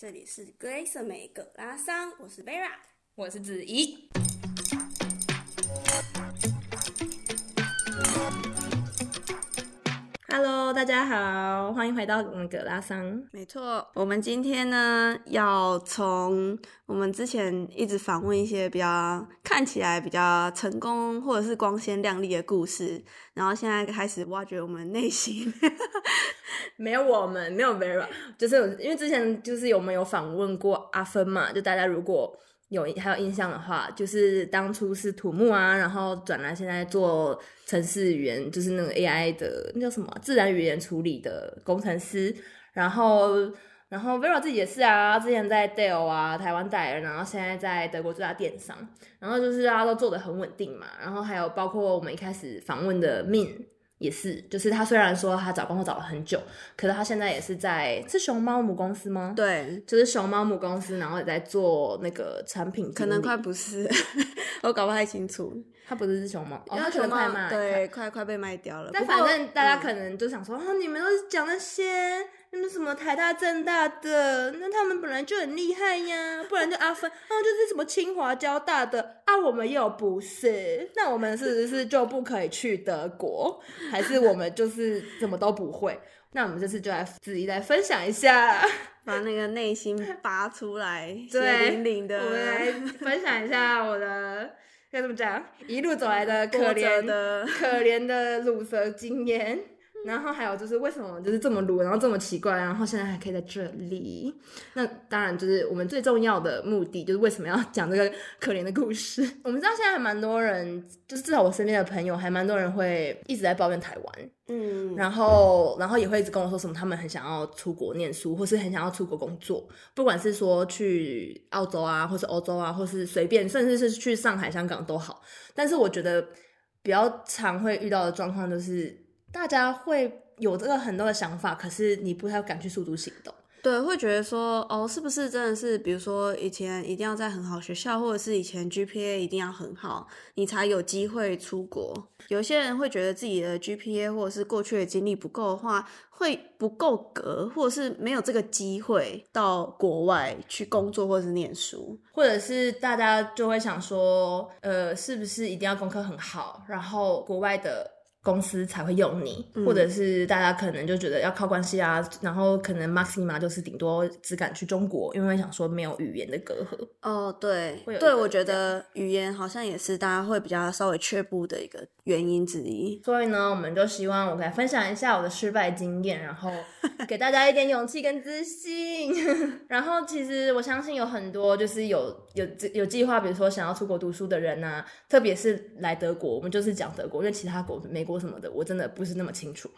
这里是格蕾瑟美格拉桑，我是 Vera，我是子怡。大家好，欢迎回到我们葛拉桑。没错，我们今天呢要从我们之前一直访问一些比较看起来比较成功或者是光鲜亮丽的故事，然后现在开始挖掘我们内心。没有我们，没有 Vera，就是因为之前就是我们有访问过阿芬嘛，就大家如果。有还有印象的话，就是当初是土木啊，然后转来现在做程式语言，就是那个 AI 的那叫什么自然语言处理的工程师。然后，然后 Vera 自己也是啊，之前在 Dell 啊，台湾代理，然后现在在德国最大电商。然后就是大家都做的很稳定嘛。然后还有包括我们一开始访问的 Min。也是，就是他虽然说他找工作找了很久，可是他现在也是在是熊猫母公司吗？对，就是熊猫母公司，然后也在做那个产品，可能快不是，我搞不太清楚。他不是是熊猫，哦，他熊猫快卖，对，快快被卖掉了。但反正大家可能就想说，嗯、哦，你们都是讲那些。那么什么台大政大的，那他们本来就很厉害呀，不然就阿芬，啊就是什么清华交大的啊，我们又不是，那我们是不是就不可以去德国？还是我们就是什么都不会？那我们这次就来自己来分享一下，把那个内心拔出来，对，血淋淋的，我们来分享一下我的该怎么讲，一路走来的 可怜的可怜的乳蛇经验。然后还有就是为什么就是这么鲁，然后这么奇怪，然后现在还可以在这里。那当然就是我们最重要的目的，就是为什么要讲这个可怜的故事。我们知道现在还蛮多人，就是至少我身边的朋友，还蛮多人会一直在抱怨台湾。嗯，然后然后也会一直跟我说什么，他们很想要出国念书，或是很想要出国工作，不管是说去澳洲啊，或是欧洲啊，或是随便，甚至是去上海、香港都好。但是我觉得比较常会遇到的状况就是。大家会有这个很多的想法，可是你不太敢去诉诸行动。对，会觉得说，哦，是不是真的是，比如说以前一定要在很好学校，或者是以前 GPA 一定要很好，你才有机会出国。有些人会觉得自己的 GPA 或者是过去的经历不够的话，会不够格，或者是没有这个机会到国外去工作或者是念书，或者是大家就会想说，呃，是不是一定要功课很好，然后国外的。公司才会用你，或者是大家可能就觉得要靠关系啊，嗯、然后可能 Maxima 就是顶多只敢去中国，因为想说没有语言的隔阂。哦，对，对，我觉得语言好像也是大家会比较稍微却步的一个原因之一。所以呢，我们就希望我来分享一下我的失败经验，然后 给大家一点勇气跟自信。然后其实我相信有很多就是有有有计划，比如说想要出国读书的人啊，特别是来德国，我们就是讲德国，因为其他国美国。什么的，我真的不是那么清楚。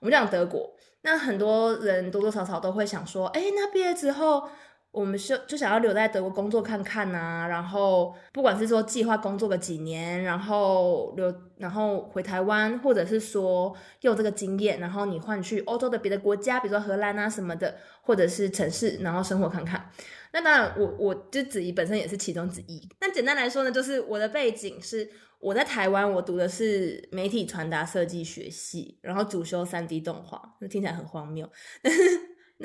我们讲德国，那很多人多多少少都会想说，哎，那毕业之后，我们就就想要留在德国工作看看啊。然后，不管是说计划工作个几年，然后留，然后回台湾，或者是说用这个经验，然后你换去欧洲的别的国家，比如说荷兰啊什么的，或者是城市，然后生活看看。那当然我，我我就子怡本身也是其中之一。那简单来说呢，就是我的背景是。我在台湾，我读的是媒体传达设计学系，然后主修三 D 动画，那听起来很荒谬，但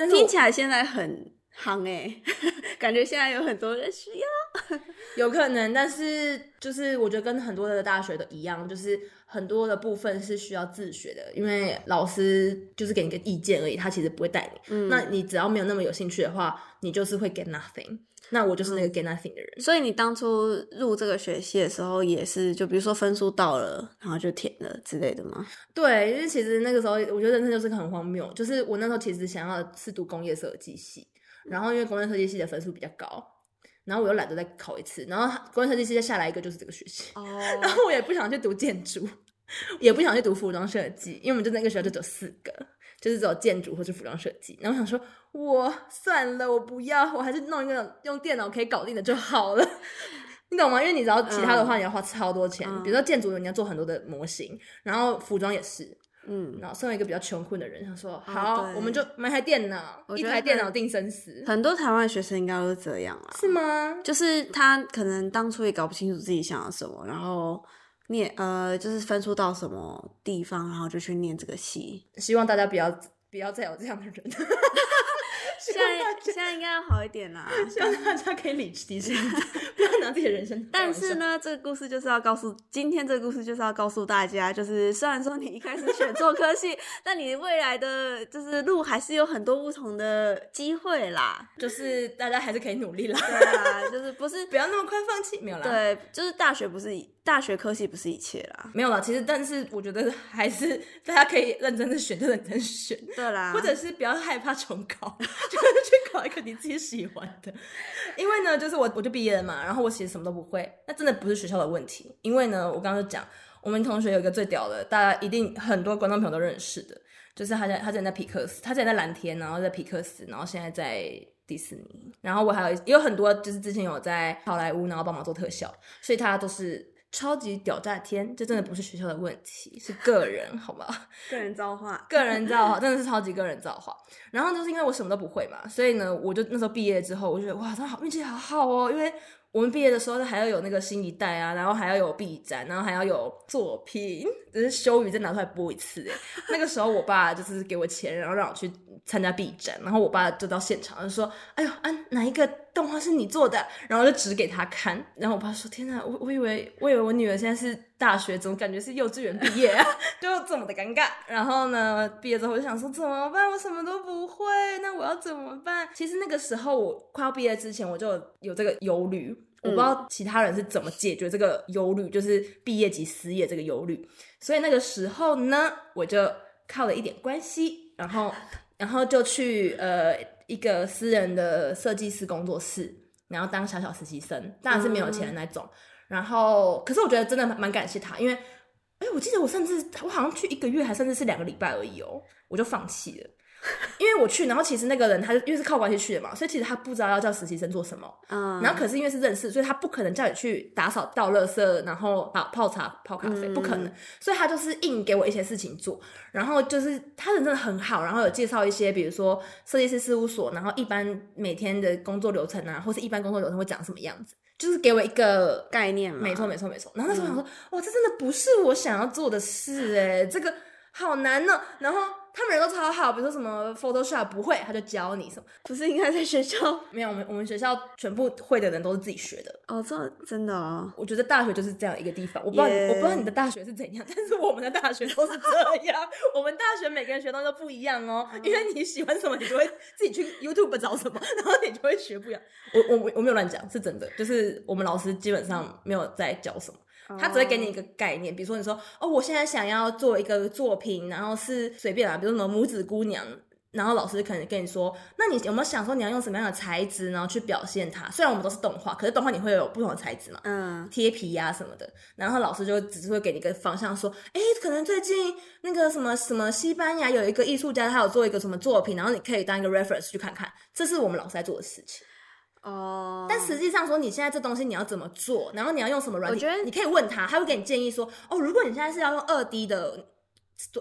是听起来现在很夯诶，感觉现在有很多人需要，有可能，但是就是我觉得跟很多的大学都一样，就是很多的部分是需要自学的，因为老师就是给你个意见而已，他其实不会带你，嗯，那你只要没有那么有兴趣的话，你就是会 get nothing。那我就是那个 get nothing 的人，嗯，所以你当初入这个学系的时候，也是就比如说分数到了，然后就填了之类的吗？对，因为其实那个时候我觉得人生就是很荒谬，就是我那时候其实想要是读工业设计系，然后因为工业设计系的分数比较高，然后我又懒得再考一次，然后工业设计系再下来一个就是这个学系，哦，然后我也不想去读建筑，也不想去读服装设计，因为我们就那个学校就只有四个。就是走建筑或是服装设计，然后我想说，我算了，我不要，我还是弄一个用电脑可以搞定的就好了，你懂吗？因为你知道其他的话你要花超多钱，嗯、比如说建筑你要做很多的模型，然后服装也是，嗯，然后身为一个比较穷困的人，想说好，嗯、我们就买台电脑，一台电脑定生死。很多台湾学生应该都是这样啊，是吗？就是他可能当初也搞不清楚自己想要什么，然后。念呃，就是分数到什么地方，然后就去念这个系。希望大家不要不要再有这样的人。现在现在应该要好一点啦，希望大家可以理智一点，不要拿自己的人生。但是呢，这个故事就是要告诉，今天这个故事就是要告诉大家，就是虽然说你一开始选做科系，但你未来的就是路还是有很多不同的机会啦。就是大家还是可以努力啦。对啊，就是不是不要那么快放弃，没有啦。对，就是大学不是大学科系不是一切啦，没有啦。其实，但是我觉得还是大家可以认真的选，就认真选。对啦，或者是不要害怕重考，就是去考一个你自己喜欢的。因为呢，就是我我就毕业了嘛，然后我其实什么都不会，那真的不是学校的问题。因为呢，我刚刚就讲，我们同学有一个最屌的，大家一定很多观众朋友都认识的，就是他在他之前在皮克斯，他之前在蓝天，然后在皮克斯，然后现在在迪士尼，然后我还有也有很多，就是之前有在好莱坞，然后帮忙做特效，所以他都是。超级屌炸天，这真的不是学校的问题，是个人，好吗？个人造化，个人造化，真的是超级个人造化。然后就是因为我什么都不会嘛，所以呢，我就那时候毕业之后，我就觉得哇，他好运气好好哦，因为。我们毕业的时候还要有那个新一代啊，然后还要有毕展，然后还要有作品，只是羞于再拿出来播一次诶。那个时候我爸就是给我钱，然后让我去参加毕展，然后我爸就到现场就说：“哎呦，啊，哪一个动画是你做的？”然后就指给他看，然后我爸说：“天哪，我我以为我以为我女儿现在是大学，怎么感觉是幼稚园毕业啊？就这么的尴尬。”然后呢，毕业之后我就想说怎么办？我什么都不会，那我要怎么办？其实那个时候我快要毕业之前，我就有这个忧虑。我不知道其他人是怎么解决这个忧虑，就是毕业及失业这个忧虑。所以那个时候呢，我就靠了一点关系，然后 然后就去呃一个私人的设计师工作室，然后当小小实习生，当然是没有钱的那种。然后，可是我觉得真的蛮感谢他，因为哎，我记得我甚至我好像去一个月，还甚至是两个礼拜而已哦，我就放弃了。因为我去，然后其实那个人他就因为是靠关系去的嘛，所以其实他不知道要叫实习生做什么。嗯，然后可是因为是认识，所以他不可能叫你去打扫、倒垃圾，然后泡泡茶、泡咖啡，嗯、不可能。所以他就是硬给我一些事情做，然后就是他人真的很好，然后有介绍一些，比如说设计师事务所，然后一般每天的工作流程啊，或是一般工作流程会长什么样子，就是给我一个概念嘛。没错，没错，没错。然后那时候想说，嗯、哇，这真的不是我想要做的事哎，这个好难呢。然后。他们人都超好，比如说什么 Photoshop 不会，他就教你什么。不是应该在学校？没有，我们我们学校全部会的人都是自己学的。哦，这真的啊？我觉得大学就是这样一个地方。我不知道，Yeah. 我不知道你的大学是怎样，但是我们的大学都是这样。我们大学每个人学东西都不一样哦，因为你喜欢什么，你就会自己去 YouTube 找什么，然后你就会学不一样。我我我没有乱讲，是真的，就是我们老师基本上没有在教什么。他只会给你一个概念，比如说你说哦，我现在想要做一个作品，然后是随便啊，比如说什么拇指姑娘，然后老师可能跟你说，那你有没有想说你要用什么样的材质，然后去表现它？虽然我们都是动画，可是动画你会有不同的材质嘛，嗯，贴皮呀、啊、什么的，然后老师就只是会给你一个方向，说，哎，可能最近那个什么什么西班牙有一个艺术家，他有做一个什么作品，然后你可以当一个 reference 去看看，这是我们老师在做的事情。哦，但实际上说，你现在这东西你要怎么做，然后你要用什么软体？我觉得你可以问他，他会给你建议说，哦，如果你现在是要用二 D 的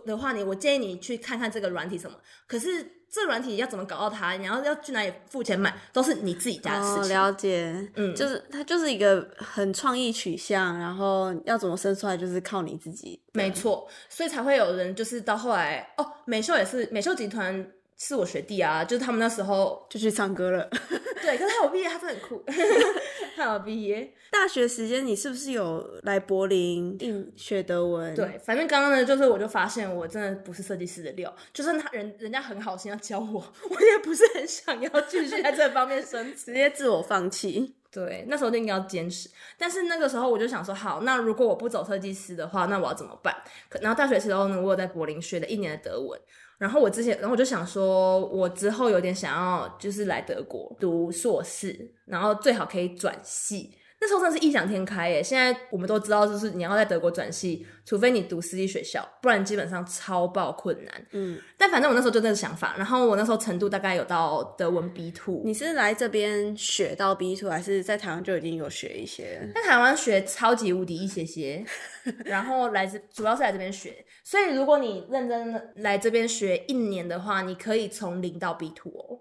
的话，你我建议你去看看这个软体什么。可是这软体要怎么搞到它？你要要去哪里付钱买，都是你自己家的事情。哦，了解，嗯，就是它就是一个很创意取向，然后要怎么生出来，就是靠你自己。没错，所以才会有人就是到后来，哦，美秀也是美秀集团。是我学弟啊，就是他们那时候就去唱歌了。对，可是他有毕业，他真的很酷。他有毕业。大学时间你是不是有来柏林应学德文？对，反正刚刚呢，就是我就发现我真的不是设计师的料，就算他人人家很好心要教我，我也不是很想要继续在这方面生，直接自我放弃。对，那时候就应该要坚持。但是那个时候我就想说，好，那如果我不走设计师的话，那我要怎么办？然后大学时候呢，我有在柏林学了一年的德文。然后我之前，然后我就想说，我之后有点想要，就是来德国读硕士，然后最好可以转系。那时候真的是异想天开耶！现在我们都知道，就是你要在德国转系，除非你读私立学校，不然基本上超爆困难。嗯，但反正我那时候就这个想法。然后我那时候程度大概有到德文 B two。你是来这边学到 B two，还是在台湾就已经有学一些？在台湾学超级无敌一些些，然后来这主要是来这边学。所以如果你认真的来这边学一年的话，你可以从零到 B two 哦。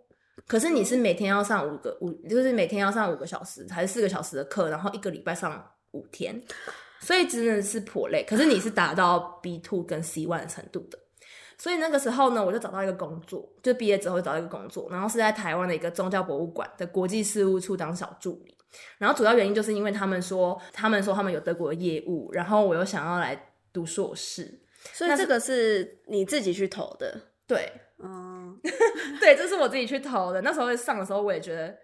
可是你是每天要上五个五，就是每天要上五个小时还是四个小时的课，然后一个礼拜上五天，所以真的是颇累。可是你是达到 B two 跟 C one 的程度的，所以那个时候呢，我就找到一个工作，就毕业之后就找到一个工作，然后是在台湾的一个宗教博物馆的国际事务处当小助理。然后主要原因就是因为他们说，他们说他们有德国的业务，然后我又想要来读硕士，所以这个是你自己去投的。对，嗯，对，这是我自己去投的。那时候上的时候，我也觉得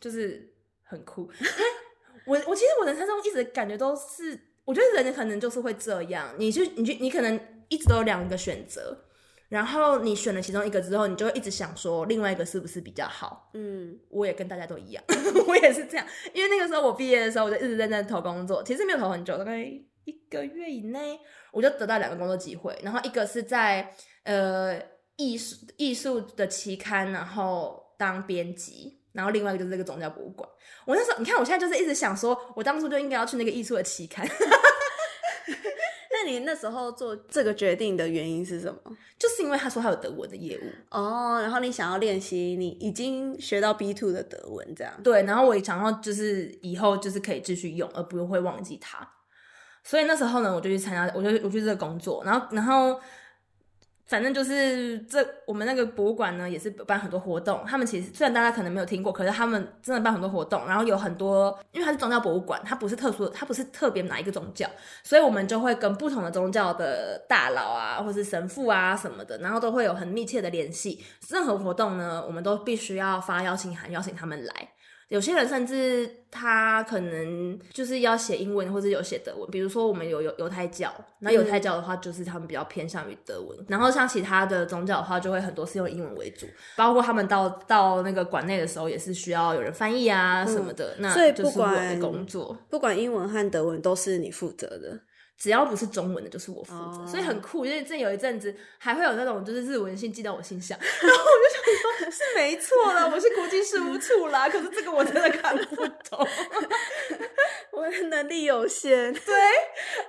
就是很酷。我我其实我人生中一直感觉都是，我觉得人可能就是会这样，你就你就你可能一直都有两个选择。然后你选了其中一个之后，你就会一直想说另外一个是不是比较好？嗯，我也跟大家都一样，我也是这样。因为那个时候我毕业的时候，我就一直在那投工作，其实没有投很久，大概一个月以内，我就得到两个工作机会。然后一个是在呃艺术艺术的期刊，然后当编辑，然后另外一个就是这个宗教博物馆。我那时候你看，我现在就是一直想说，我当初就应该要去那个艺术的期刊。那你那时候做这个决定的原因是什么？就是因为他说他有德文的业务哦，然后你想要练习你已经学到 B two 的德文，这样对，然后我也想要就是以后就是可以继续用，而不用会忘记它。所以那时候呢，我就去参加，我就我去这个工作，然后然后。反正就是这，我们那个博物馆呢，也是办很多活动。他们其实虽然大家可能没有听过，可是他们真的办很多活动。然后有很多，因为它是宗教博物馆，它不是特殊，它不是特别哪一个宗教，所以我们就会跟不同的宗教的大佬啊，或是神父啊什么的，然后都会有很密切的联系。任何活动呢，我们都必须要发邀请函，邀请他们来。有些人甚至他可能就是要写英文或者有写德文，比如说我们有有犹太教，那犹太教的话就是他们比较偏向于德文，嗯、然后像其他的宗教的话就会很多是用英文为主，包括他们到到那个馆内的时候也是需要有人翻译啊什么的，嗯、那所以不管工作。不管英文和德文都是你负责的。只要不是中文的，就是我负责，oh. 所以很酷。因为这有一阵子还会有那种就是日文信寄到我信箱，然后我就想说，是没错啦，我是国际事务处啦，可是这个我真的看不懂，我的能力有限。对，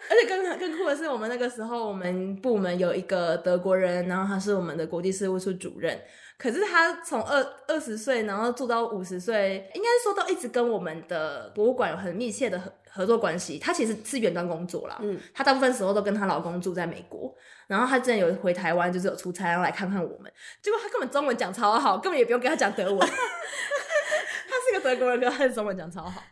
而且更更酷的是，我们那个时候我们部门有一个德国人，然后他是我们的国际事务处主任。可是他从二二十岁，然后做到五十岁，应该说都一直跟我们的博物馆有很密切的合合作关系。她其实是远端工作啦，嗯，她大部分时候都跟她老公住在美国，然后她之前有回台湾，就是有出差，然后来看看我们。结果她根本中文讲超好，根本也不用跟她讲德文。她是个德国人跟他的中文讲超好，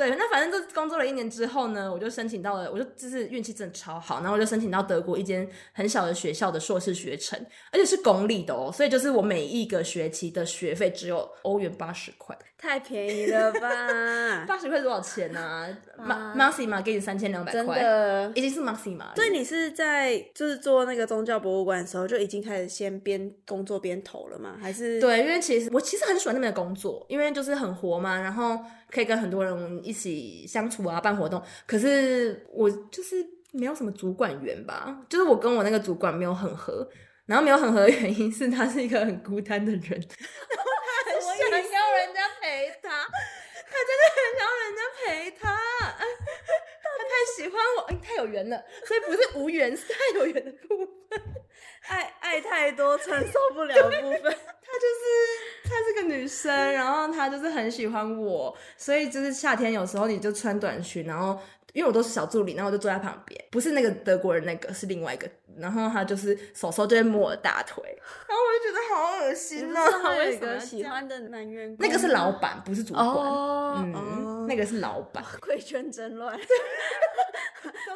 对，那反正就工作了一年之后呢，我就申请到了，我就就是运气真的超好，然后我就申请到德国一间很小的学校的硕士学程，而且是公立的哦，所以就是我每一个学期的学费只有欧元八十块，太便宜了吧？八十块多少钱呢？啊？Maxima 给你三千两百块，真的已经是 Maxima。所以你是在就是做那个宗教博物馆的时候就已经开始先边工作边投了吗？还是？对，因为其实我其实很喜欢那边的工作，因为就是很活嘛，然后可以跟很多人一起相处啊，办活动。可是我就是没有什么主管缘吧，就是我跟我那个主管没有很合，然后没有很合的原因是他是一个很孤单的人，他很想要人家陪他，他真的很想要人家陪他，他太喜欢我，哎，太有缘了，所以不是无缘，是太有缘的部分，爱爱太多承受不了部分，她就是。她是个女生，然后她就是很喜欢我，所以就是夏天有时候你就穿短裙，然后因为我都是小助理，然后我就坐在旁边，不是那个德国人那个，是另外一个，然后她就是手手就会摸我的大腿，然后我就觉得好恶心啊！还有一个喜欢的男员工，那个是老板，不是主管，哦、嗯，哦、那个是老板，贵圈真乱。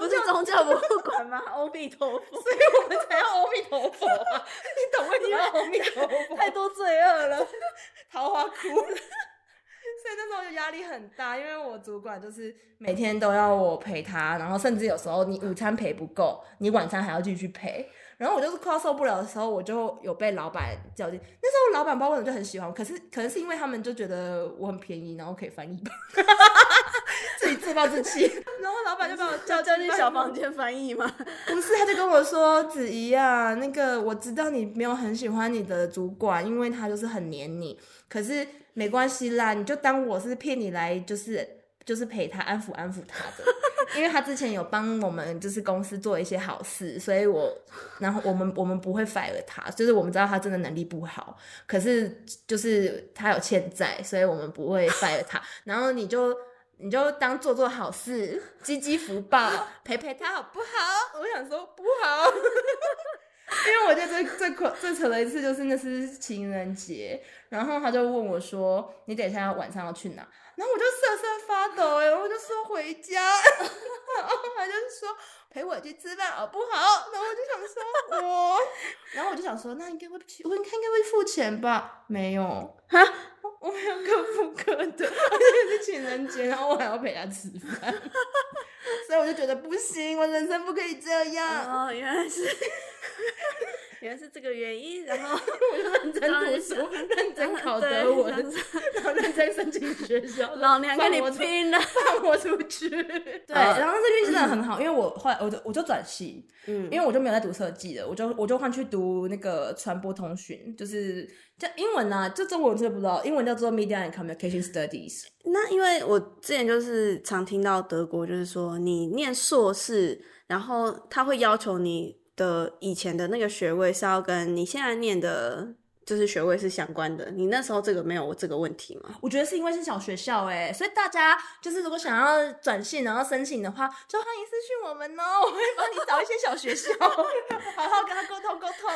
不是宗教博物馆吗？阿弥陀佛，所以我们才要阿弥陀佛啊！你懂为什么要阿弥陀佛？太多罪恶了，桃花哭了。所以那时候就压力很大，因为我主管就是每天都要我陪他，然后甚至有时候你午餐陪不够，你晚餐还要继续陪。然后我就是快要受不了的时候，我就有被老板叫进。那时候老板包括我就很喜欢我，可是可能是因为他们就觉得我很便宜，然后可以翻译吧，自己自暴自弃。然后老板就把我叫叫进小房间翻译嘛。不是，他就跟我说：“子怡啊，那个我知道你没有很喜欢你的主管，因为他就是很黏你。可是没关系啦，你就当我是骗你来，就是就是陪他安抚安抚他的。”因为他之前有帮我们就是公司做一些好事，所以我，然后我们我们不会 fire 他，就是我们知道他真的能力不好，可是就是他有欠债，所以我们不会 fire 他。然后你就你就当做做好事，积积福报，陪陪他好不好？我想说不好。因为我觉得最最最扯的一次就是那是情人节，然后他就问我说：“你等一下晚上要去哪？”然后我就瑟瑟发抖，哎，我就说回家，然 后他就是说陪我去吃饭好不好？然后我就想说我，然后我就想说那应该会去，我应该应该会付钱吧？没有，哈，我没有各付各的，而且是情人节，然后我还要陪他吃饭，所以我就觉得不行，我人生不可以这样。哦，原来是。原来是这个原因，然后我 就认真读书，认真考德文，然后认真申请学校。老娘跟你拼了，放我出去。对，然后这运气真的很好，因为我后来我就我就转系，嗯，因为我就没有在读设计了，我就我就换去读那个传播通讯，就是叫英文啊，就中文我真的不知道，英文叫做 Media and Communication Studies。那因为我之前就是常听到德国就是说，你念硕士，然后他会要求你。的以前的那个学位是要跟你现在念的。就是学位是相关的，你那时候这个没有这个问题吗？我觉得是因为是小学校哎，所以大家就是如果想要转系然后申请的话，就欢迎私讯我们哦，我会帮你找一些小学校，好好跟他沟通沟通。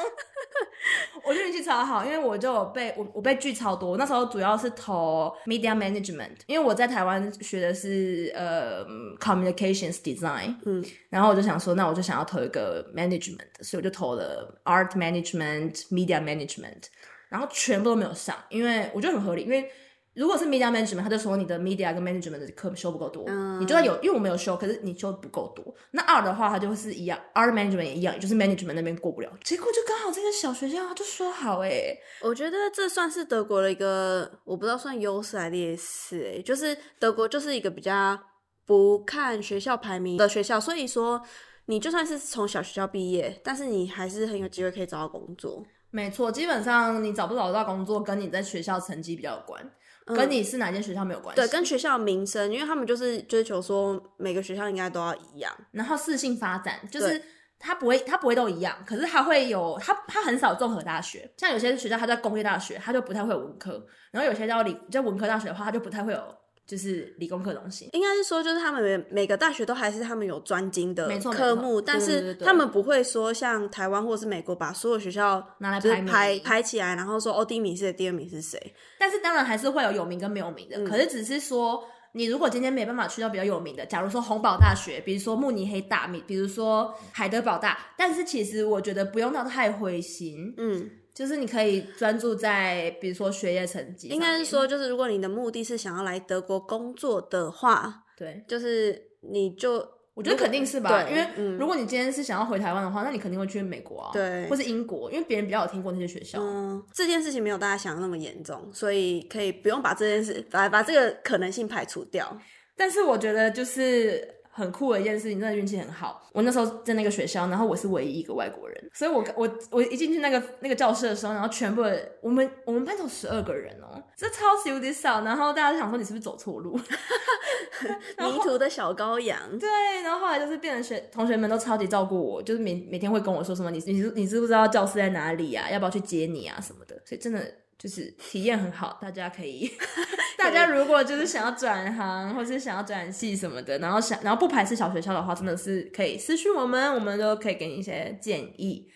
我运气超好，因为我就有被我我被拒超多，那时候主要是投 media management，因为我在台湾学的是呃 communications design，嗯，然后我就想说，那我就想要投一个 management，所以我就投了 art management media management。然后全部都没有上，因为我觉得很合理。因为如果是 media management，他就说你的 media 跟 management 的课修不够多。嗯，你就算有，因为我没有修，可是你修不够多。那 art 的话，它就是一样，art management 也一样，也就是 management 那边过不了。结果就刚好这个小学校就说好哎，我觉得这算是德国的一个，我不知道算优势还是劣势诶，就是德国就是一个比较不看学校排名的学校，所以说你就算是从小学校毕业，但是你还是很有机会可以找到工作。没错，基本上你找不找得到工作，跟你在学校成绩比较有关，嗯、跟你是哪间学校没有关系。对，跟学校名声，因为他们就是追求说每个学校应该都要一样，然后适性发展，就是他不会，他不会都一样，可是他会有，他他很少综合大学，像有些学校他在工业大学，他就不太会有文科，然后有些叫理，叫文科大学的话，他就不太会有。就是理工科东西，应该是说，就是他们每每个大学都还是他们有专精的科目，但是他们不会说像台湾或者是美国把所有学校拿来排排排起来，然后说哦，第一名是谁，第二名是谁。但是当然还是会有有名跟没有名的，嗯、可是只是说，你如果今天没办法去到比较有名的，假如说洪堡大学，比如说慕尼黑大，比如说海德堡大，但是其实我觉得不用到太灰心，嗯。就是你可以专注在，比如说学业成绩。应该是说，就是如果你的目的是想要来德国工作的话，对，就是你就我觉得肯定是吧，对，因为如果你今天是想要回台湾的话，那你肯定会去美国啊，对，或是英国，因为别人比较有听过那些学校。嗯，这件事情没有大家想的那么严重，所以可以不用把这件事把把这个可能性排除掉。但是我觉得就是。很酷的一件事情，真的运气很好。我那时候在那个学校，然后我是唯一一个外国人，所以我我我一进去那个那个教室的时候，然后全部我们我们班有十二个人哦，这超级有点少。然后大家就想说你是不是走错路？迷途的小羔羊。对，然后后来就是变成学同学们都超级照顾我，就是每每天会跟我说什么，你你你知不知道教室在哪里啊？要不要去接你啊什么的？所以真的。就是体验很好，大家可以 大家如果就是想要转行，或是想要转系什么的，然后想，然后不排斥小学校的话，真的是可以私讯我们，我们都可以给你一些建议。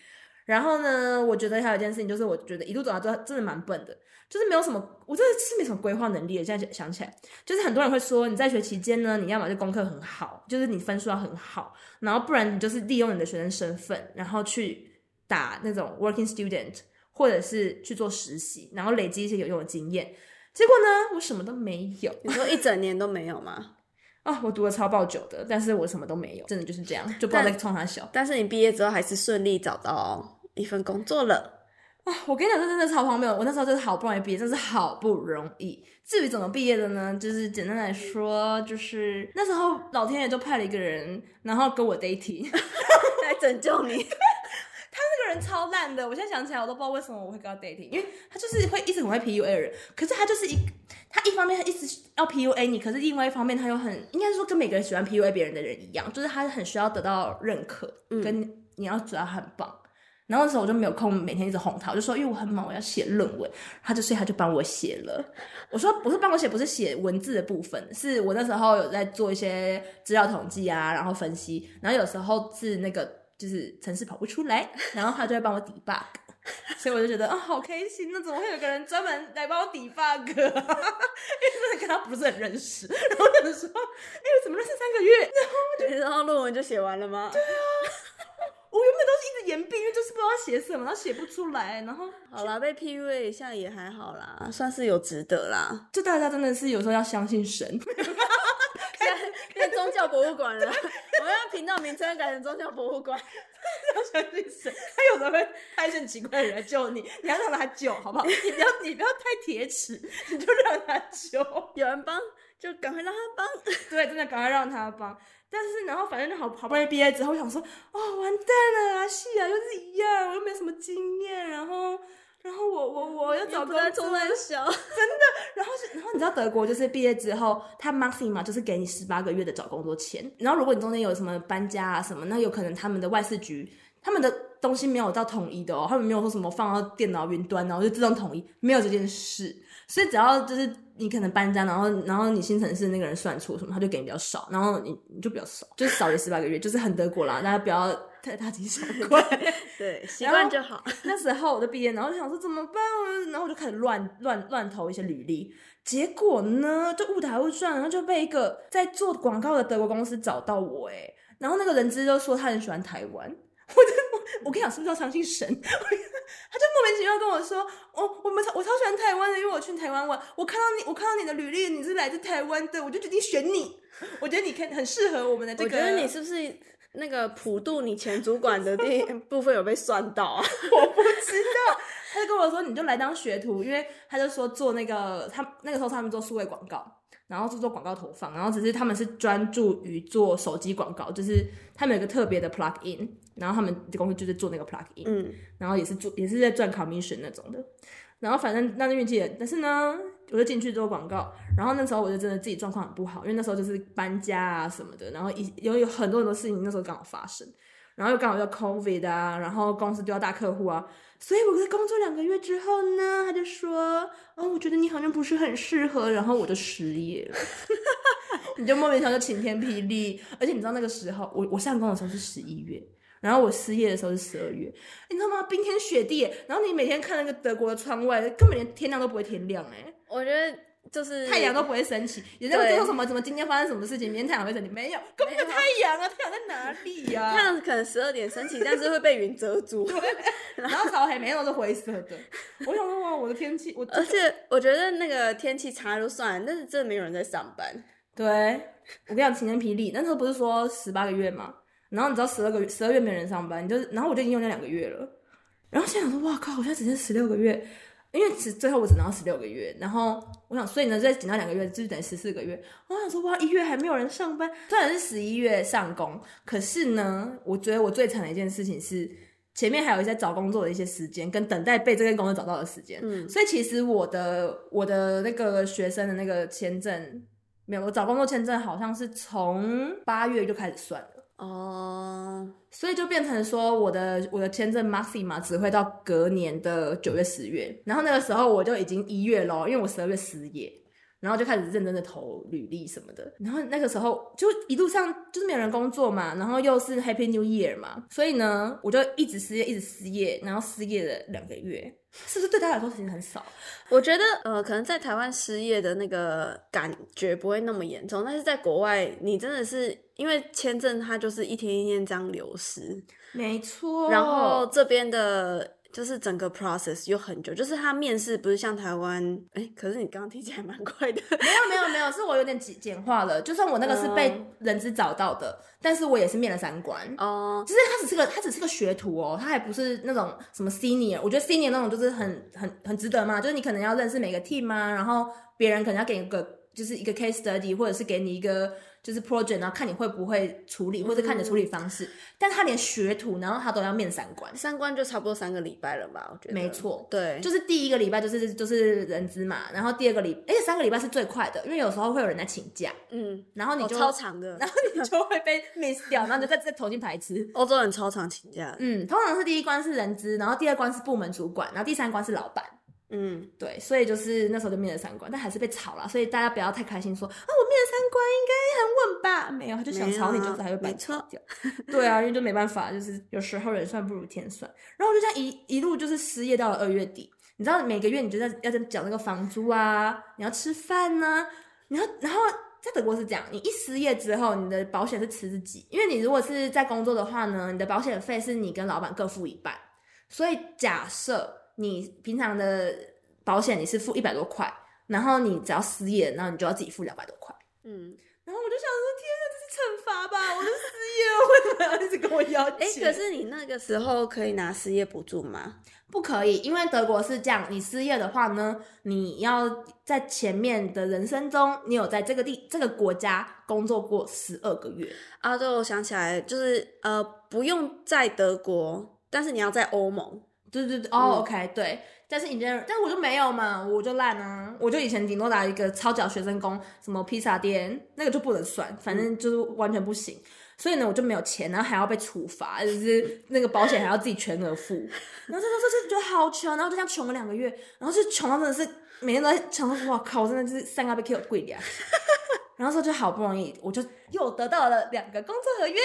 然后呢，我觉得还有一件事情，就是我觉得一路走来真真的蛮笨的，就是没有什么，我真的是没什么规划能力的。现在想起来，就是很多人会说，你在学期间呢，你要么就功课很好，就是你分数要很好，然后不然你就是利用你的学生身份，然后去打那种 working student。或者是去做实习，然后累积一些有用的经验。结果呢，我什么都没有。你说一整年都没有吗？啊，我读了超爆久的，但是我什么都没有，真的就是这样，就不知道在冲啥小。但是你毕业之后还是顺利找到一份工作了啊！我跟你讲，这真的超荒谬。我那时候就是好不容易毕业，真是好不容易。至于怎么毕业的呢？就是简单来说，就是那时候老天爷就派了一个人，然后跟我 dating 来拯救你。超烂的，我现在想起来我都不知道为什么我会跟他 dating，因为他就是会一直很会 PUA 人，可是他就是一，他一方面他一直要 PUA 你，可是另外一方面他又很，应该是说跟每个人喜欢 PUA 别人的人一样，就是他很需要得到认可，跟你要觉得他很棒。嗯、然后那时候我就没有空每天一直哄他，我就说因为我很忙，我要写论文，他就所以他就帮我写了。我说不是帮我写，不是写文字的部分，是我那时候有在做一些资料统计啊，然后分析，然后有时候是那个。就是城市跑不出来，然后他就会帮我 debug。所以我就觉得啊、哦，好开心！那怎么会有个人专门来帮我 debug？因为真的跟他不是很认识，然后就说：“哎，怎么认识三个月？” 然后就然后论文就写完了吗？对啊，我原本都是一直延毕，因为就是不知道写什么，然后写不出来。然后好啦，被 PUA 一下也还好啦，算是有值得啦。就大家真的是有时候要相信神。宗教博物馆了，我们要频道名称改成宗教博物馆。要相信神，他有时候会派一些奇怪的人来救你，你要让他救，好不好？你不要，你不要太铁齿，你就让他救。有人帮，就赶快让他帮。对，真的赶快让他帮。但是，然后反正就好好不容易毕业之后，我想说，哦，完蛋了啊，戏啊，又是一样，我又没什么经验，然后。然后我我我要找工作，真的。然后是，然后你知道德国就是毕业之后，他 Maxima 就是给你十八个月的找工作钱。然后如果你中间有什么搬家啊什么，那有可能他们的外事局他们的东西没有到统一的哦，他们没有说什么放到电脑云端然后就自动统一，没有这件事。所以只要就是你可能搬家，然后然后你新城市那个人算错什么，他就给你比较少，然后你你就比较少，就是少于十八个月，就是很德国啦，大家不要。太大惊小怪，对，习惯就好。那时候我就毕业，然后就想说怎么办？然后我就开始乱乱乱投一些履历，结果呢，就误打误撞，然后就被一个在做广告的德国公司找到我，哎，然后那个人资就说他很喜欢台湾，我就我跟你讲，是不是要相信神？他就莫名其妙跟我说，我，我们超我超喜欢台湾的，因为我去台湾玩，我看到你，我看到你的履历，你是来自台湾的，我就决定选你。我觉得你可以很适合我们的这个。我觉得你是不是？那个普渡你前主管的那 部分有被算到啊？我不知道，他就跟我说，你就来当学徒，因为他就说做那个他那个时候他们做数位广告，然后是做广告投放，然后只是他们是专注于做手机广告，就是他们有个特别的 plug in，然后他们的公司就是做那个 plug in，嗯，然后也是做也是在赚 commission 那种的，然后反正那运气，但是呢。我就进去做广告，然后那时候我就真的自己状况很不好，因为那时候就是搬家啊什么的，然后一有有很多很多事情那时候刚好发生，然后又刚好要 COVID 啊，然后公司就要大客户啊，所以我在工作两个月之后呢，他就说，哦，我觉得你好像不是很适合，然后我就失业了，你就莫名其妙就晴天霹雳，而且你知道那个时候，我我上工的时候是十一月。然后我失业的时候是十二月，你知道吗？冰天雪地，然后你每天看那个德国的窗外，根本连天亮都不会天亮哎。我觉得就是太阳都不会升起，有人会说什么？怎么今天发生什么事情？明天太阳会升起？没有，根本没有 太阳啊！太阳在哪里呀？太阳可能十二点升起，但是会被云遮住。对，然后朝黑，每天都是灰色的。我想说哇，我的天气，我 而且我觉得那个天气差就算了，但是真的没有人在上班。对，我跟你讲晴天霹雳，那时候不是说十八个月吗？然后你知道十二个月，十二月没人上班，你就然后我就已经用了两个月了，然后现在想说，哇靠，我现在只剩十六个月，因为只最后我只拿到十六个月，然后我想，所以呢再减到两个月，就是等于十四个月。我想说，哇，一月还没有人上班，虽然是十一月上工，可是呢，我觉得我最惨的一件事情是前面还有一些找工作的一些时间，跟等待被这份工作找到的时间。嗯，所以其实我的我的那个学生的那个签证没有，我找工作签证好像是从八月就开始算。哦，所以就变成说，我的我的签证 Maxima 只会到隔年的九月十月，然后那个时候我就已经一月咯，因为我十二月失业，然后就开始认真的投履历什么的，然后那个时候就一路上就是没有人工作嘛，然后又是 Happy New Year 嘛，所以呢，我就一直失业，一直失业，然后失业了两个月。是不是对他来说其实很少？我觉得呃，可能在台湾失业的那个感觉不会那么严重，但是在国外，你真的是因为签证它就是一天一天这样流失，没错。然后这边的。就是整个 process 有很久，就是他面试不是像台湾，哎、欸，可是你刚刚听起来蛮快的。没有没有没有，是我有点简简化了。就算我那个是被人资找到的，嗯、但是我也是面了三关。哦，就是他只是个他只是个学徒哦，他还不是那种什么 senior。我觉得 senior 那种就是很很很值得嘛，就是你可能要认识每个 team 啊，然后别人可能要给个就是一个 case study，或者是给你一个。就是 project，然后看你会不会处理，或者看你的处理方式。嗯、但他连学徒，然后他都要面三关，三关就差不多三个礼拜了吧？我觉得没错，对，就是第一个礼拜就是就是人资嘛，然后第二个礼，而且三个礼拜是最快的，因为有时候会有人在请假，嗯，然后你就、哦、超长的，然后你就会被 miss 掉，然后你就再 再重新排斥。欧洲人超常请假，嗯，通常是第一关是人资，然后第二关是部门主管，然后第三关是老板。嗯，对，所以就是那时候就面了三观，但还是被炒了，所以大家不要太开心说，说啊我面了三观应该很稳吧？没有，他就想炒你，就是还会被炒掉。对啊，因为就没办法，就是有时候人算不如天算。然后我就这样一一路就是失业到了二月底，你知道每个月你就在要在缴那个房租啊，你要吃饭呢、啊，然后然后在德国是这样，你一失业之后，你的保险是吃自己，因为你如果是在工作的话呢，你的保险费是你跟老板各付一半，所以假设。你平常的保险你是付一百多块，然后你只要失业，然后你就要自己付两百多块。嗯，然后我就想说，天啊，这是惩罚吧？我就失业了，为什么要一直跟我要钱？哎，可是你那个时候可以拿失业补助吗？不可以，因为德国是这样，你失业的话呢，你要在前面的人生中，你有在这个地这个国家工作过十二个月。啊，对，我想起来，就是呃，不用在德国，但是你要在欧盟。对对对，哦、oh，OK，对，但是 in general，但是我就没有嘛，我就烂啊，我就以前顶多打一个超小学生工，什么披萨店，那个就不能算，反正就是完全不行，所以呢，我就没有钱，然后还要被处罚，就是那个保险还要自己全额付，然后这这这觉得好穷，然后就这样穷了两个月，然后就穷到真的是每天都在想说，哇靠，我真的就是三个被 Q 贵掉。然后说就好不容易，我就又得到了两个工作合约。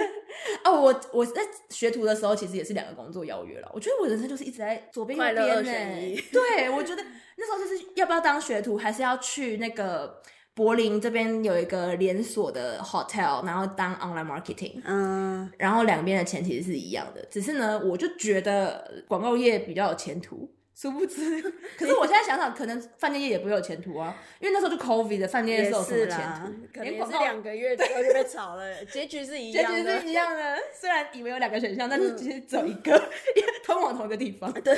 哦，我我在学徒的时候，其实也是两个工作邀约了。我觉得我人生就是一直在左边右边呢。对，我觉得那时候就是要不要当学徒，还是要去那个柏林这边有一个连锁的 hotel，然后当 online marketing。嗯，然后两边的钱其实是一样的，只是呢，我就觉得广告业比较有前途。殊不知，可是我现在想想，可能饭店业也不会有前途啊，因为那时候就 COVID 的饭店业是有什么前途？可能也是两个月之后就被炒了，结局是一样的。结局是一样的，虽然以为有两个选项，但是其实只有一个，因为通往同一个地方。对，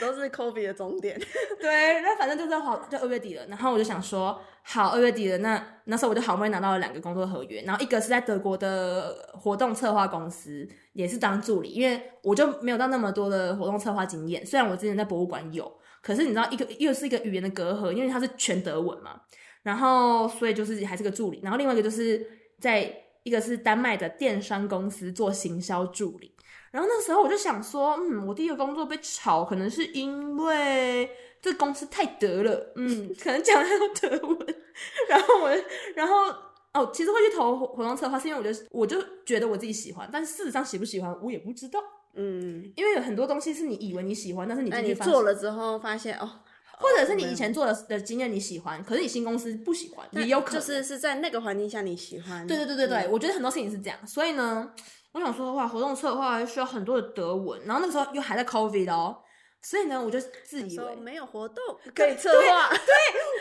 都是 COVID 的终点。对，那反正就在好，就二月底了，然后我就想说。好，二月底的那那时候我就好不容易拿到了两个工作合约，然后一个是在德国的活动策划公司，也是当助理，因为我就没有到那么多的活动策划经验，虽然我之前在博物馆有，可是你知道一个又是一个语言的隔阂，因为它是全德文嘛，然后所以就是还是个助理，然后另外一个就是在一个是丹麦的电商公司做行销助理，然后那时候我就想说，嗯，我第一个工作被炒，可能是因为。这公司太德了，嗯，可能讲的都德文，然后我，然后哦，其实会去投活动策划，是因为我就我就觉得我自己喜欢，但是事实上喜不喜欢我也不知道，嗯，因为有很多东西是你以为你喜欢，但是你做了之后发现 哦，或者是你以前做的的经验你喜欢，可是你新公司不喜欢，也有可能。就是是在那个环境下你喜欢，对对对对对，嗯，我觉得很多事情是这样，所以呢，我想说的话，活动策划需要很多的德文，然后那个时候又还在 COVID 哦。所以呢，我就自以为没有活动可以策划。对，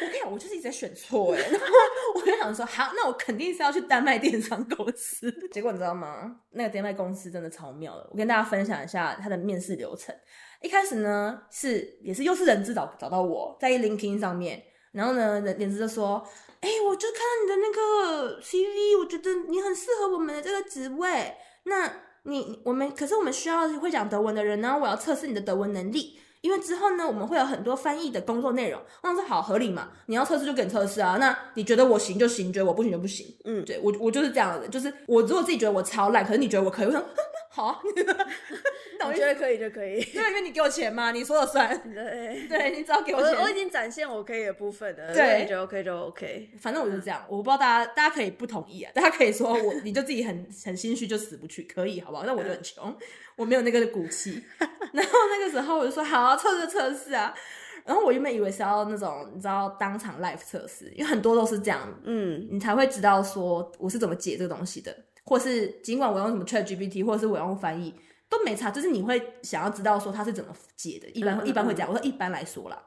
我跟你讲，我就是一直在选错哎。然后我就想说，好，那我肯定是要去丹麦电商公司。结果你知道吗？那个丹麦公司真的超妙的。我跟大家分享一下它的面试流程。一开始呢，是也是又是人资找找到我在 LinkedIn 上面，然后呢，人人资就说，哎、欸，我就看到你的那个 CV，我觉得你很适合我们的这个职位。那你我们可是我们需要会讲德文的人呢，我要测试你的德文能力，因为之后呢，我们会有很多翻译的工作内容。那是好合理嘛，你要测试就给你测试啊。那你觉得我行就行，你觉得我不行就不行。嗯，对我我就是这样的人，就是我如果自己觉得我超烂，可是你觉得我可以，我想 好 啊。我觉得可以就可以，对，因为你给我钱嘛，你说了算。对，对你只要给我钱我，我已经展现我可以的部分了。对，你觉得 OK 就 OK。反正我就这样，我不知道大家，大家可以不同意啊，大家可以说我，你就自己很很心虚就死不去，可以好不好？那我就很穷，我没有那个骨气。然后那个时候我就说好啊，测试测试啊。然后我原本以为是要那种你知道当场 live 测试，因为很多都是这样，嗯，你才会知道说我是怎么解这个东西的，或是尽管我用什么 ChatGPT，或者是我用翻译。都没差，就是你会想要知道说他是怎么解的，一般、嗯、一般会这样。我说一般来说啦，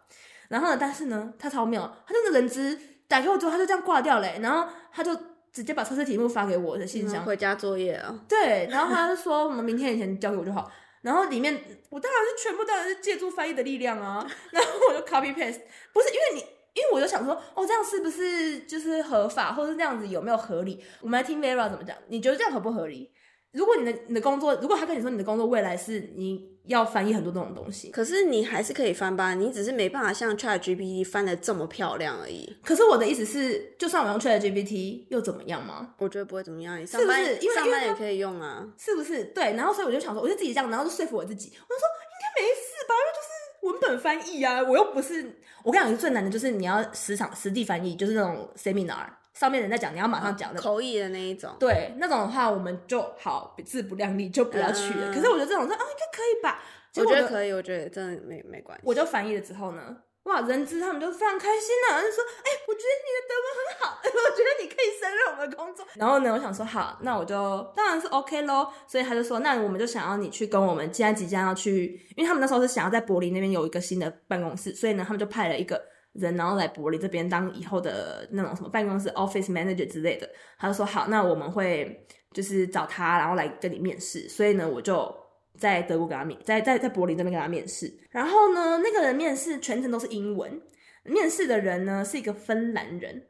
然后呢，但是呢，他超妙，他那个人资打给我之后，他就这样挂掉嘞，然后他就直接把测试题目发给我的信箱，回家作业啊。对，然后他就说我们明天以前交给我就好，然后里面我当然是全部当然是借助翻译的力量啊，然后我就 copy paste，不是因为你，因为我就想说，哦，这样是不是就是合法，或者是这样子有没有合理？我们来听 Vera 怎么讲，你觉得这样合不合理？如果你的你的工作，如果他跟你说你的工作未来是你要翻译很多这种东西，可是你还是可以翻吧，你只是没办法像 ChatGPT 翻的这么漂亮而已。可是我的意思是，就算我用 ChatGPT 又怎么样吗？我觉得不会怎么样，你上班是不是？因为上班也可以用啊，是不是？对，然后所以我就想说，我就自己这样，然后就说服我自己，我就说应该没事吧，因为就是文本翻译啊，我又不是。我跟你讲，最难的就是你要实场实地翻译，就是那种 seminar 上面人在讲，你要马上讲的口译的那一种。对，那种的话我们就好自不量力，就不要去了。嗯、可是我觉得这种说啊，应该可以吧？我觉得可以，我觉得真的没没关系。我就翻译了之后呢，哇，人资他们就非常开心呐、啊，就说，哎、我觉得你的德文很好，我觉得你可以胜任我们的工作。然后呢，我想说好，那我就当然是 OK 喽。所以他就说，那我们就想要你去跟我们，现在即将要去，因为他们那时候是想要在柏林那边有一个新的办公室，所以呢，他们就派了一个人，然后来柏林这边当以后的那种什么办公室 office manager 之类的。他就说好，那我们会就是找他，然后来跟你面试。所以呢，我就。在德国给他面，在在在柏林这边给他面试，然后呢，那个人面试全程都是英文。面试的人呢是一个芬兰人，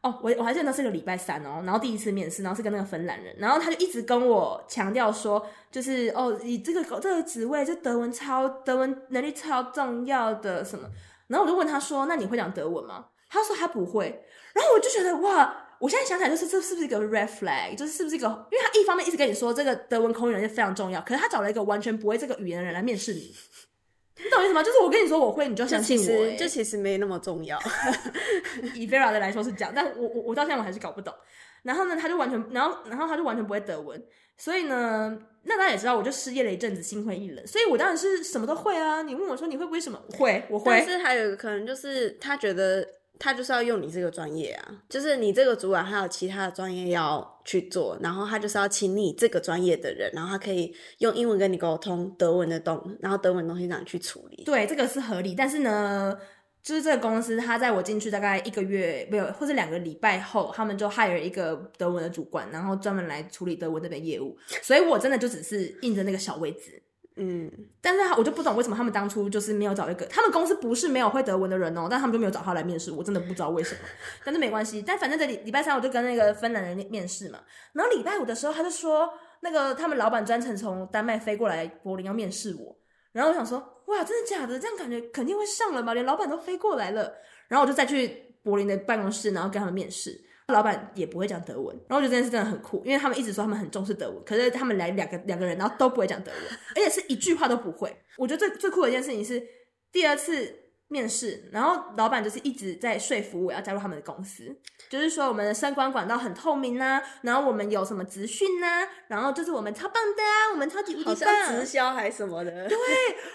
哦，我我还记得是个礼拜三哦，然后第一次面试，然后是跟那个芬兰人，然后他就一直跟我强调说，就是哦，你这个这个职位就德文超德文能力超重要的什么，然后我就问他说，那你会讲德文吗？他说他不会，然后我就觉得哇。我现在想起来，就是这是不是一个 red flag？就是是不是一个？因为他一方面一直跟你说这个德文口语能力非常重要，可是他找了一个完全不会这个语言的人来面试你，你懂我意思吗？就是我跟你说我会，你就相信我、欸。这其实没那么重要。以 Vera 的来说是这样，但我我我到现在我还是搞不懂。然后呢，他就完全，然后然后他就完全不会德文，所以呢，那大家也知道，我就失业了一阵子，心灰意冷。所以我当然是什么都会啊。你问我说你会不会什么？会，我会。但是还有一个可能就是他觉得。他就是要用你这个专业啊，就是你这个主管还有其他的专业要去做，然后他就是要请你这个专业的人，然后他可以用英文跟你沟通德文的东，然后德文东西让你去处理。对，这个是合理。但是呢，就是这个公司，他在我进去大概一个月没有，或者两个礼拜后，他们就 hire 一个德文的主管，然后专门来处理德文这边业务。所以我真的就只是印着那个小位置。嗯，但是我就不懂为什么他们当初就是没有找一个，他们公司不是没有会德文的人哦，但他们就没有找他来面试，我真的不知道为什么。但是没关系，但反正这礼礼拜三我就跟那个芬兰人面试嘛，然后礼拜五的时候他就说，那个他们老板专程从丹麦飞过来柏林要面试我，然后我想说，哇，真的假的？这样感觉肯定会上了吧，连老板都飞过来了，然后我就再去柏林的办公室，然后跟他们面试。老板也不会讲德文，然后我觉得这件事真的很酷，因为他们一直说他们很重视德文，可是他们来两个两个人，然后都不会讲德文，而且是一句话都不会。我觉得最最酷的一件事情是第二次面试，然后老板就是一直在说服我要加入他们的公司，就是说我们的升官管道很透明啊，然后我们有什么职训啊，然后就是我们超棒的啊，我们超级无敌棒，直销还是什么的。对，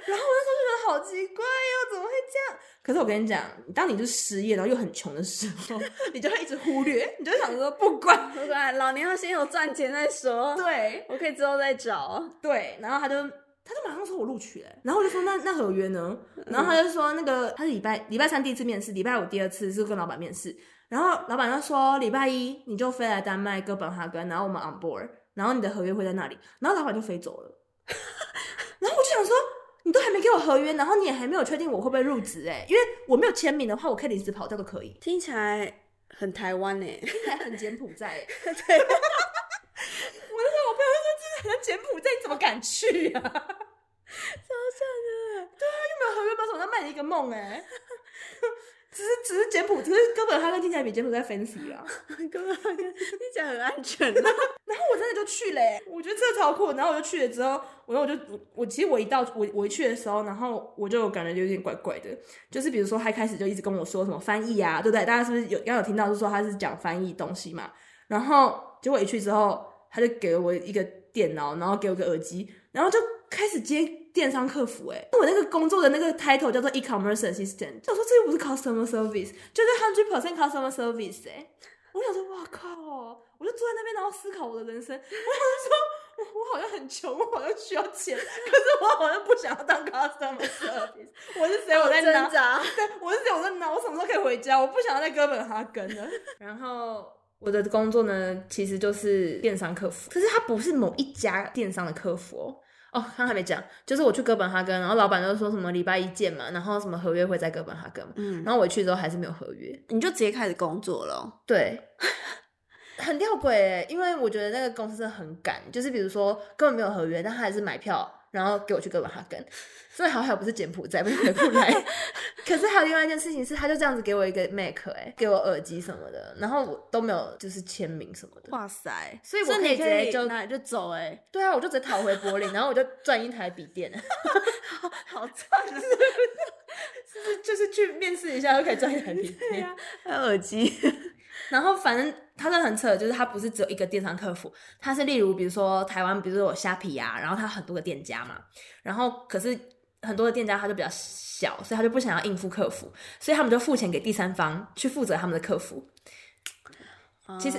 然后我那时候就觉得好奇怪哟，怎么会这样？可是我跟你讲，当你就是失业然后又很穷的时候，你就会一直忽略，你就会想说不管 不管，老娘要先有赚钱再说。对，我可以之后再找。对，然后他就他就马上说我录取了，然后我就说那那合约呢？然后他就说那个他是礼拜礼拜三第一次面试，礼拜五第二次是跟老板面试，然后老板就说礼拜一你就飞来丹麦哥本哈根，然后我们 on board，然后你的合约会在那里，然后老板就飞走了，然后我就想说。你都还没给我合约，然后你也还没有确定我会不会入职哎，因为我没有签名的话，我可以临时跑掉都可以。听起来很台湾哎，听起来很柬埔寨。对，我那时候我朋友 柬埔寨，你怎么敢去啊？超像的，对啊，又没有合约，把手上卖你一个梦哎。只是只是柬埔寨，只是哥本哈根听起来比柬埔寨 fancy 啊，哥本哈根听起来很安全。然 后然后我真的就去了，我觉得这超酷。然后我就去了之后，然后我就我我其实我一到我我一去的时候，然后我就感觉有点怪怪的，就是比如说他一开始就一直跟我说什么翻译啊，对不对？大家是不是有刚有听到，就是说他是讲翻译东西嘛？然后结果一去之后，他就给了我一个电脑，然后给我个耳机，然后就开始接。电商客服，哎，我那个工作的那个 title 叫做 e-commerce assistant。我说这又不是 customer service，就是 hundred percent customer service，哎，我想说，哇靠，我就坐在那边，然后思考我的人生。我想说，我好像很穷，我好像需要钱，可是我好像不想要当 customer service。我是谁？我在挣扎。对，我是谁？我在哪？我什么时候可以回家？我不想要在哥本哈根了。然后我的工作呢，其实就是电商客服，可是他不是某一家电商的客服哦。哦，他还没讲，就是我去哥本哈根，然后老板就说什么礼拜一见嘛，然后什么合约会在哥本哈根，嗯，然后我去之后还是没有合约，你就直接开始工作了，对，很吊诡诶，因为我觉得那个公司很赶，就是比如说根本没有合约，但他还是买票然后给我去哥本哈根。所以好巧不是柬埔寨，不是回不来。可是还有另外一件事情是，他就这样子给我一个 Mac，哎，给我耳机什么的，然后我都没有就是签名什么的。哇塞！所以我可以直接就拿就走，哎，对啊，我就直接逃回柏林，然后我就赚一台笔电。好赚，是不是？就是去面试一下就可以赚一台笔电，还有耳机。然后反正他是很扯，就是他不是只有一个电商客服，他是例如比如说台湾，比如说有虾皮啊，然后他很多个店家嘛，然后可是。很多的店家他就比较小，所以他就不想要应付客服，所以他们就付钱给第三方去负责他们的客服。其实，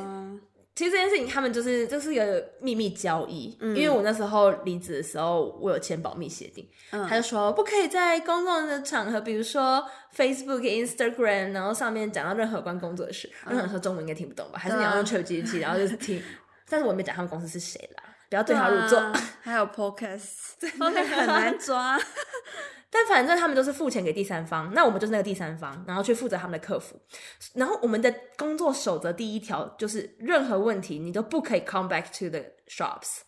其实这件事情他们就是就是一个秘密交易，嗯、因为我那时候离职的时候，我有签保密协定，嗯、他就说不可以在公共的场合，比如说 Facebook、Instagram，然后上面讲到任何关工作的事。我想说中文应该听不懂吧？还是你要用 ChatGPT，然后就是听？但是我没讲他们公司是谁啦。不要对号入座，还有 podcast，podcast 很难抓。但反正他们都是付钱给第三方，那我们就是那个第三方，然后去负责他们的客服。然后我们的工作守则第一条就是，任何问题你都不可以 come back to the shops，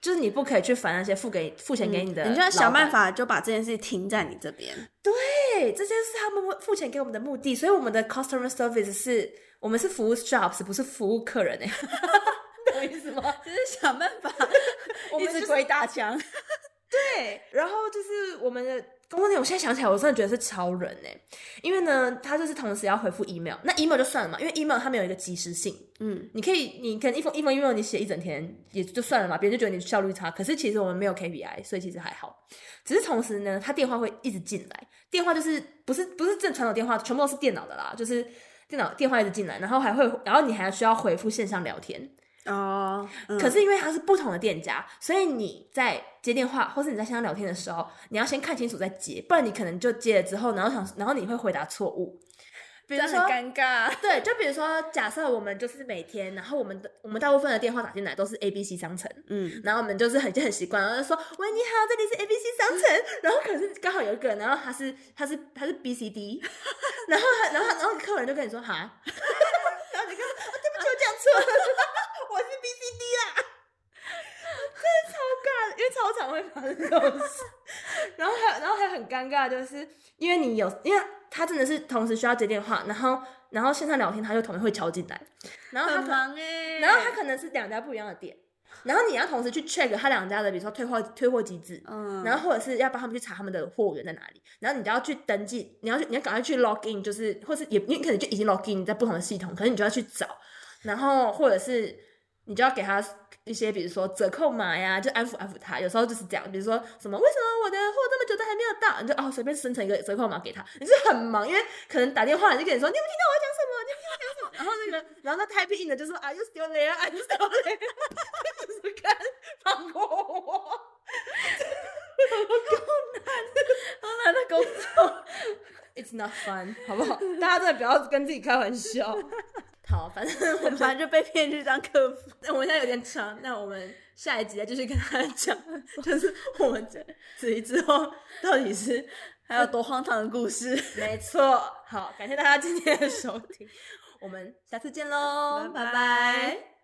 就是你不可以去烦那些付给付钱给你的、嗯，你就要想办法就把这件事停在你这边。对，这件事他们付钱给我们的目的，所以我们的 customer service 是我们是服务 shops，不是服务客人哎。懂意思吗？就是想办法，我们一直鬼打墙。对，然后就是我们的工作内，我现在想起来，我真的觉得是超人哎，因为呢，他就是同时要回复 email，那 email 就算了嘛，因为 email 它没有一个及时性，嗯，你可以，你可能一封一封 email 你写一整天也就算了嘛，别人就觉得你效率差，可是其实我们没有 KPI，所以其实还好，只是同时呢，他电话会一直进来，电话就是不是不是正传统电话，全部都是电脑的啦，就是电脑电话一直进来，然后还会，然后你还需要回复线上聊天。哦，可是因为它是不同的店家，所以你在接电话或是你在线上聊天的时候，你要先看清楚再接，不然你可能就接了之后，然后想，然后你会回答错误，比如说尴尬。对，就比如说，假设我们就是每天，然后我们的我们大部分的电话打进来都是 A B C 商城，嗯，然后我们就是很就很习惯，然后就说喂你好，这里是 A B C 商城，然后可是刚好有一个人，然后他是他是他是 B C D，然后然后然后客人就跟你说哈，然后你跟他说哦对不起我讲错了。我是 B C D 啦，真的超尬，因为超常会发生这种事。然后还然后还很尴尬，就是因为你有，因为他真的是同时需要接电话，然后然后线上聊天，他就同时会敲进来。然后他很忙哎，然后他可能是两家不一样的店，然后你要同时去 check 他两家的，比如说退货退货机制，嗯，然后或者是要帮他们去查他们的货源在哪里，然后你就要去登记，你要去你要赶快去 log in，就是或是也你可能就已经 log in 在不同的系统，可是你就要去找，然后或者是。你就要给他一些，比如说折扣码呀，就安抚安抚他。有时候就是这样，比如说什么，为什么我的货这么久都还没有到？你就哦，随便生成一个折扣码给他。你是很忙，因为可能打电话就跟你说，你有没有听到我讲什么？你有没有听到我讲什么？然后那个，然后那 type in 的就说，Are you still there? Are you still there? 就是看放过我，好难，好难的工作。It's not fun，好不好？大家真的不要跟自己开玩笑。好，反正 我们反正就被骗去当客服。那 我们现在有点长，那我们下一集再继续跟大家讲，就是我们这这一之后到底是还有多荒唐的故事。没错，好，感谢大家今天的收听，我们下次见喽，拜拜。